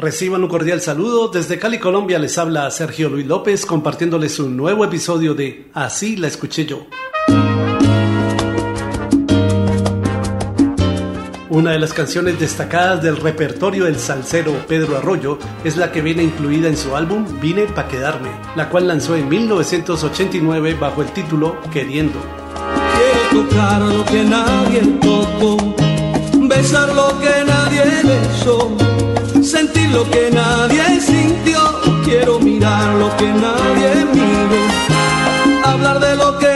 Reciban un cordial saludo. Desde Cali, Colombia, les habla Sergio Luis López compartiéndoles un nuevo episodio de Así la escuché yo. Una de las canciones destacadas del repertorio del salsero Pedro Arroyo es la que viene incluida en su álbum Vine pa' quedarme, la cual lanzó en 1989 bajo el título Queriendo. Quiero tocar lo que nadie tocó, besar lo que nadie besó lo que nadie sintió, quiero mirar lo que nadie miró, hablar de lo que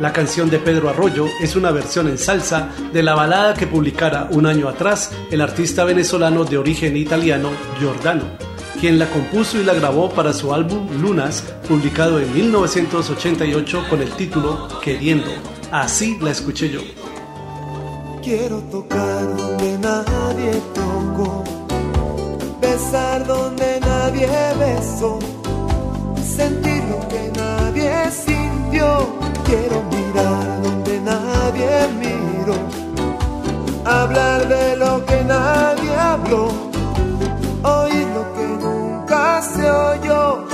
La canción de Pedro Arroyo es una versión en salsa de la balada que publicara un año atrás el artista venezolano de origen italiano Giordano, quien la compuso y la grabó para su álbum Lunas, publicado en 1988 con el título Queriendo. Así la escuché yo. Quiero tocar donde nadie tocó, besar donde nadie besó, sentir lo que nadie. Quiero mirar donde nadie miró, hablar de lo que nadie habló, oír lo que nunca se oyó.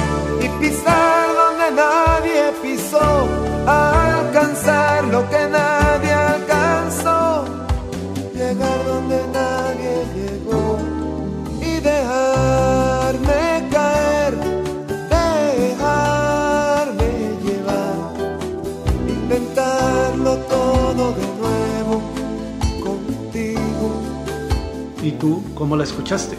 Y pisar donde nadie pisó, alcanzar lo que nadie alcanzó. Llegar donde nadie llegó. Y dejarme ¿Y tú cómo la escuchaste?